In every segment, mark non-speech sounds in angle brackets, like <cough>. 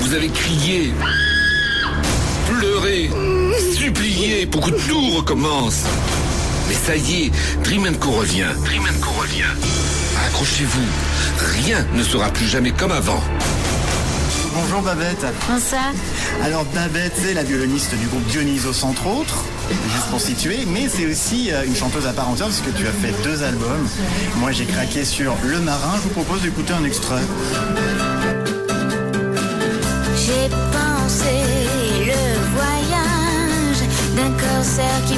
Vous avez crié, pleuré, supplié pour que tout recommence. Mais ça y est, Dream Co revient. Dream Co revient. Accrochez-vous, rien ne sera plus jamais comme avant. Bonjour Babette. Ça Alors Babette, c'est la violoniste du groupe Dionysos entre autres, juste pour situer, mais c'est aussi euh, une chanteuse à part entière parce que tu as fait deux albums. Moi j'ai craqué sur Le Marin, je vous propose d'écouter un extrait. J'ai pensé le voyage d'un corsaire qui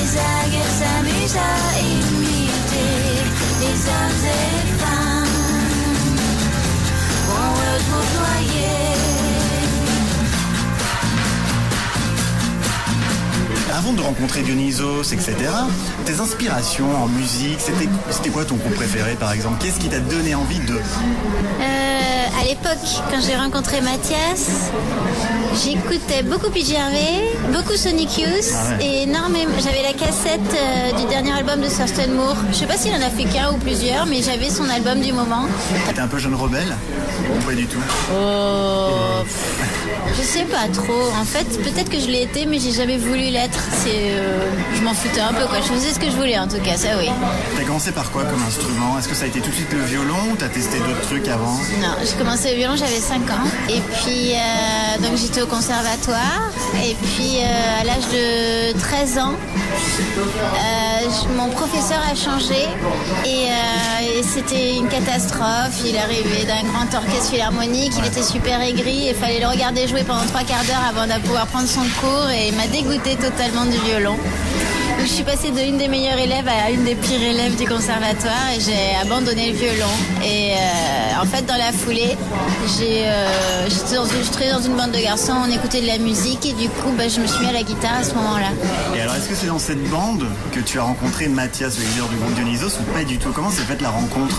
les algues s'amusent à imiter les hommes et les femmes. On retrouve noyés. Avant de rencontrer Dionysos, etc., tes inspirations en musique, c'était quoi ton groupe préféré par exemple? Qu'est-ce qui t'a donné envie de... Euh, à l'époque, quand j'ai rencontré Mathias, j'écoutais beaucoup PJ beaucoup Sonic Youth Ah ouais. et énormément. J'avais la cassette euh, du dernier album de Thurston Moore. Je sais pas s'il en a fait qu'un ou plusieurs, mais j'avais son album du moment. T'es un peu jeune rebelle Ou pas du tout? Oh, je sais pas trop. En fait, peut-être que je l'ai été, mais j'ai jamais voulu l'être. C'est, euh, je m'en foutais un peu quoi. Je faisais ce que je voulais en tout cas, ça oui. T'as commencé par quoi comme instrument? Est-ce que ça a été tout de suite le violon ou t'as testé d'autres trucs avant? Non, j'ai commencé le violon, j'avais 5 ans. Et puis, euh, donc j'étais au conservatoire. Et puis, euh, à l'âge de 13 ans, mon professeur a changé. Et, et c'était une catastrophe. Il arrivait d'un grand orchestre philharmonique. Il était super aigri. Il fallait le regarder jouer pendant trois quarts d'heure avant de pouvoir prendre son cours. Et il m'a dégoûté totalement du violon. Je suis passée de une des meilleures élèves à une des pires élèves du conservatoire et j'ai abandonné le violon. Et euh, en fait, dans la foulée, j'ai, euh, j'étais dans une, dans une bande de garçons, on écoutait de la musique et du coup, bah, je me suis mis à la guitare à ce moment-là. Et alors, est-ce que c'est dans cette bande que tu as rencontré Mathias, le leader du groupe Dionysos, ou pas du tout? Comment s'est faite la rencontre?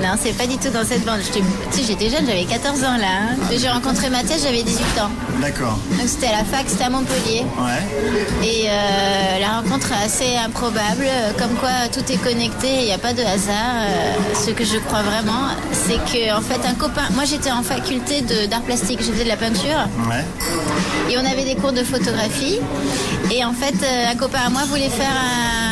Non, c'est pas du tout dans cette bande. J'étais, tu sais, j'étais jeune, j'avais 14 ans là. hein. J'ai rencontré Mathias, j'avais 18 ans. D'accord. Donc c'était à la fac, c'était à Montpellier. Ouais. Et euh, la rencontre assez improbable, euh, comme quoi tout est connecté, il n'y a pas de hasard. Euh, ce que je crois vraiment, c'est que en fait un copain, moi j'étais en faculté d'art plastique, je faisais de la peinture, Ouais. et on avait des cours de photographie. Et en fait, euh, un copain à moi voulait faire un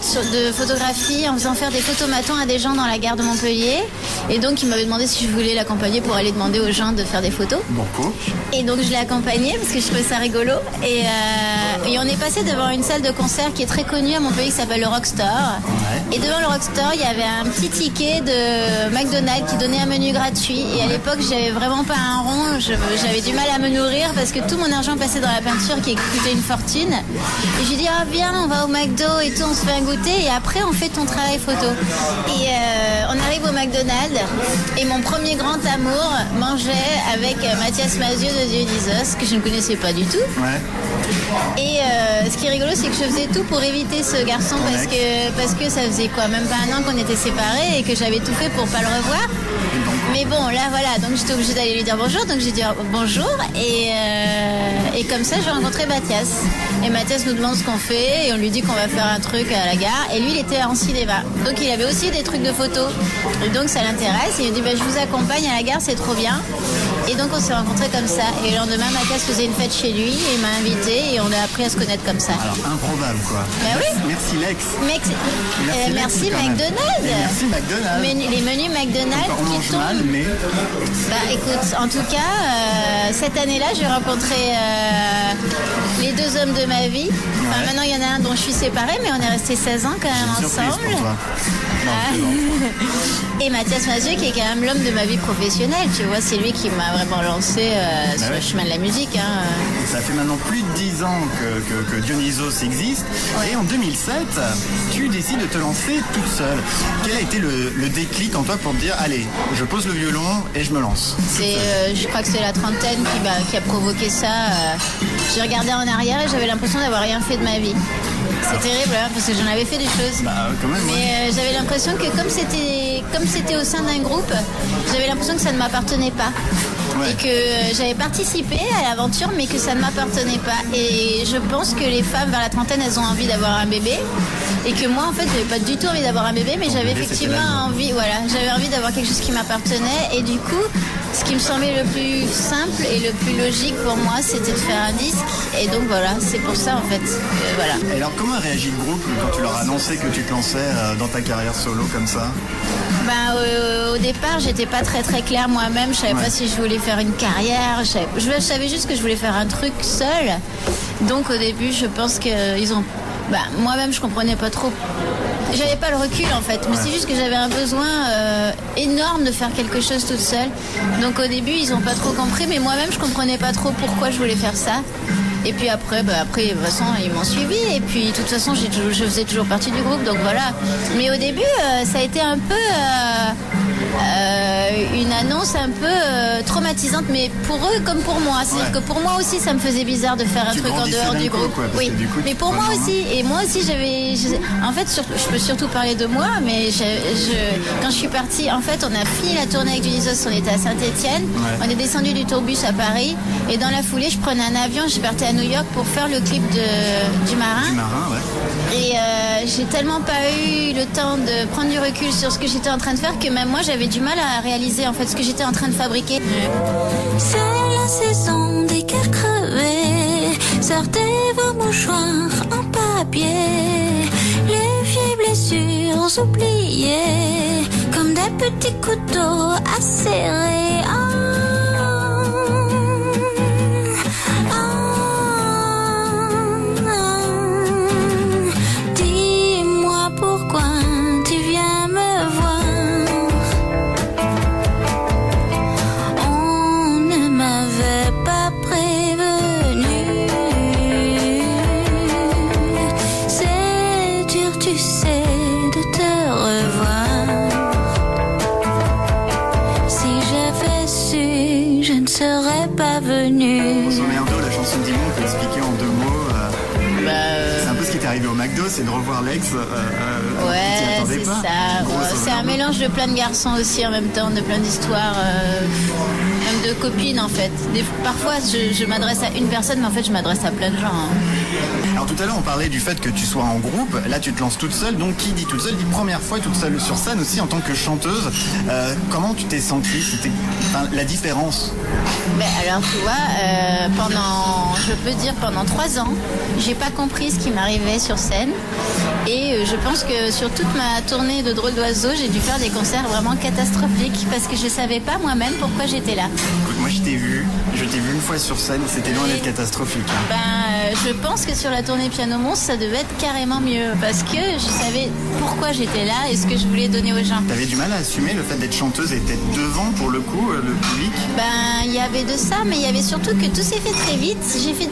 travail de photographie en faisant faire des photomatons à des gens dans la gare de Montpellier. Et donc il m'avait demandé si je voulais l'accompagner pour aller demander aux gens de faire des photos. Banco. Et donc je l'ai accompagné parce que je trouvais ça rigolo. Et, euh, et on est passé devant une salle de concert qui est très connue à Montpellier qui s'appelle le Rockstore. Ouais. Et devant le Rockstore, il y avait un petit ticket de McDonald's qui donnait un menu gratuit. Et à l'époque, j'avais vraiment pas un rond. J'avais du mal à me nourrir parce que tout mon argent passait dans la peinture qui coûtait une fortune. Et j'ai dit, ah viens, on va au McDo et tout, on se fait un goûter et après on fait ton travail photo. Et euh, on arrive au McDonald's et mon premier grand amour mangeait avec euh, Mathias Mazieux de Dionysos, que je ne connaissais pas du tout. Ouais. Et euh, ce qui est rigolo, c'est que je faisais tout pour éviter ce garçon parce que, parce que ça faisait quoi, même pas un an qu'on était séparés et que j'avais tout fait pour pas le revoir. Mais bon, là voilà, donc j'étais obligée d'aller lui dire bonjour, donc j'ai dit oh, bonjour et, euh, et comme ça j'ai rencontré Mathias. Et Mathias nous demande ce qu'on fait et on lui dit qu'on va faire un truc à la gare et lui il était en cinéma. Donc il avait aussi des trucs de photos. Et donc ça l'intéresse et il dit bah, je vous accompagne à la gare, c'est trop bien. Et donc on s'est rencontrés comme ça. Et le lendemain Mathias faisait une fête chez lui et il m'a invité et on a appris à se connaître comme ça. Alors, improbable quoi. Bah oui. Merci Lex. Mec, euh, merci. McDonald's. Merci McDonald's. Les menus McDonald's On qui tombent mal, mais Bah écoute, en tout cas, euh, cette année-là, j'ai rencontré euh, les deux hommes de ma vie. Enfin, Ouais. maintenant, il y en a un dont je suis séparée, mais on est restés 16 ans quand même ensemble. pour toi. Non, Ah. <laughs> Et Mathias Mazieux, qui est quand même l'homme de ma vie professionnelle, tu vois, c'est lui qui m'a vraiment lancé euh, sur ouais. le chemin de la musique. hein. Ça fait maintenant plus de 10 ans que, que- que Dionysos existe. Et en 2007, tu décides de te lancer toute seule. Quel a été le, le déclic en toi pour te dire, allez, je pose le violon et je me lance C'est, euh, je crois que c'est la trentaine qui a provoqué ça. euh, J'ai regardé en arrière et j'avais l'impression d'avoir rien fait de ma vie. C'est terrible hein, parce que j'en avais fait des choses. Bah, quand même, ouais. Mais euh, j'avais l'impression que comme c'était comme c'était au sein d'un groupe, j'avais l'impression que ça ne m'appartenait pas. Ouais. Et que euh, j'avais participé à l'aventure mais que ça ne m'appartenait pas. Et je pense que les femmes vers la trentaine, elles ont envie d'avoir un bébé. Et que moi en fait j'avais pas du tout envie d'avoir un bébé, mais j'avais effectivement envie, voilà, j'avais envie d'avoir quelque chose qui m'appartenait. Et du coup, ce qui me semblait le plus simple et le plus logique pour moi, c'était de faire un disque. Et donc voilà, c'est pour ça en fait. que, voilà. Et alors, comment a réagi le groupe quand tu leur as annoncé que tu te lançais euh, dans ta carrière solo comme ça? Ben, euh, au départ, j'étais pas très très claire moi-même. Je savais Ouais. pas si je voulais faire une carrière. Je savais, je savais juste que je voulais faire un truc seul. Donc au début, je pense que ils ont. Ben, moi-même, je comprenais pas trop. J'avais pas le recul en fait, mais c'est juste que j'avais un besoin euh, énorme de faire quelque chose toute seule. Donc au début, ils ont pas trop compris, mais moi-même, je comprenais pas trop pourquoi je voulais faire ça. Et puis après, bah après, de toute façon, ils m'ont suivi. Et puis, de toute façon, j'ai je faisais toujours partie du groupe, donc voilà. Mais au début, euh, ça a été un peu euh, euh, une annonce un peu euh, traumatisante, mais pour eux comme pour moi. C'est-à-dire Ouais. que pour moi aussi, ça me faisait bizarre de faire un Tu truc en dehors du groupe. quoi, oui, que du coup, mais pour moi aussi. Et moi aussi, j'avais. En fait, sur- je peux surtout parler de moi, mais je, je- quand je suis partie, en fait, on a fini la tournée avec Dionysos, on était à Saint-Etienne, Ouais. on est descendu du tourbus à Paris, et dans la foulée, je prenais un avion, je partais à New York pour faire le clip de, du marin. Du marin, ouais. Et euh, j'ai tellement pas eu le temps de prendre du recul sur ce que j'étais en train de faire que même moi j'avais du mal à réaliser en fait ce que j'étais en train de fabriquer. C'est la saison des cœurs crevés. Sortez vos mouchoirs en papier. Les vieilles blessures oubliées. Comme des petits couteaux acérés. Serais pas venue. Grosso merdo, la chanson Dimon, on peut expliquer en deux mots. euh, c'est un peu ce qui t'est arrivé au McDo, c'est de revoir l'ex. euh, euh, Ouais, c'est ça. C'est un mélange de plein de garçons aussi en même temps, de plein d'histoires, euh, même de copines en fait. Des- parfois, je, je m'adresse à une personne, mais en fait, je m'adresse à plein de gens. hein. Alors tout à l'heure, on parlait du fait que tu sois en groupe. Là, tu te lances toute seule. Donc, qui dit toute seule dit première fois toute seule sur scène aussi en tant que chanteuse. Euh, comment tu t'es sentie? C'était enfin, la différence? Ben alors tu vois, euh, pendant, je peux dire pendant trois ans, j'ai pas compris ce qui m'arrivait sur scène. Et euh, je pense que sur toute ma tournée de drôle d'oiseau, j'ai dû faire des concerts vraiment catastrophiques parce que je savais pas moi-même pourquoi j'étais là. Écoute, moi, je t'ai vu. Je t'ai vu une fois sur scène. C'était loin d'être catastrophique. hein. Ben, euh, je pense que sur la tournée Piano Monstre, ça devait être carrément mieux parce que je savais pourquoi j'étais là et ce que je voulais donner aux gens. T'avais du mal à assumer le fait d'être chanteuse et d'être devant pour le coup euh, le public? Ben, il y avait de ça, mais il y avait surtout que tout s'est fait très vite. J'ai fait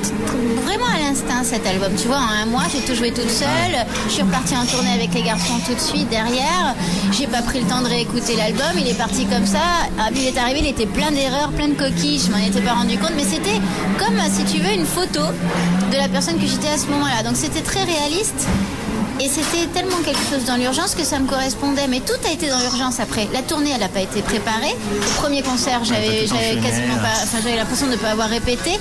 vraiment à l'instinct cet album. Tu vois, en un mois, j'ai tout joué toute seule. Je suis repartie en tournée avec les garçons tout de suite derrière. J'ai pas pris le temps de réécouter l'album. Il est parti comme ça. Ah, il est arrivé, il était plein d'erreurs, plein de coquilles. Je m'en étais pas rendu compte, mais c'était comme, si tu veux, une photo de la personne que j'étais à ce moment-là. Donc c'était très réaliste. Et c'était tellement quelque chose dans l'urgence que ça me correspondait. Mais tout a été dans l'urgence après. La tournée, elle n'a pas été préparée. Le premier concert, j'avais quasiment pas. Enfin, j'avais l'impression de ne pas avoir répété.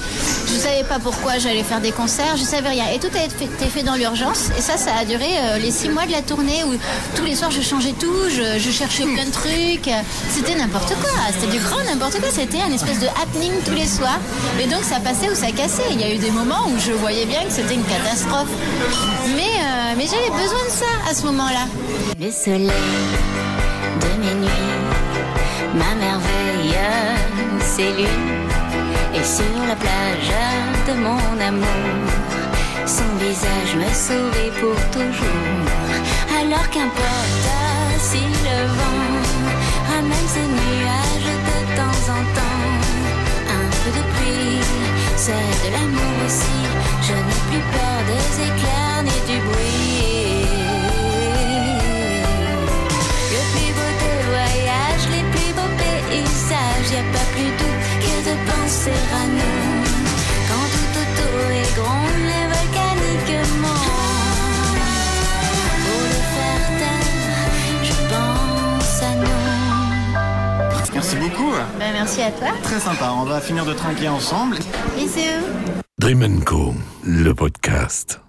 Je savais pas pourquoi j'allais faire des concerts. Je savais rien. Et tout a été fait, fait dans l'urgence. Et ça, ça a duré euh, les six mois de la tournée où tous les soirs je changeais tout. Je, je cherchais plein de trucs. C'était n'importe quoi. C'était du grand n'importe quoi. C'était un espèce de happening tous les soirs. Et donc ça passait ou ça cassait. Il y a eu des moments où je voyais bien que c'était une catastrophe. Mais, euh, mais j'avais besoin de ça à ce moment-là. Le soleil de mes nuits, ma merveille, c'est lui. Et sur la plage de mon amour, son visage me sourit pour toujours. Alors qu'importe si le vent ramène ce nuage de temps en temps, un peu de pluie, c'est de l'amour aussi. de penser à nous quand tout autour est gronde volcaniquement. Pour le faire taire, je pense à nous. Merci beaucoup. Ben, merci à toi. Très sympa. On va finir de trinquer ensemble. Bisous. Dream Co, le podcast.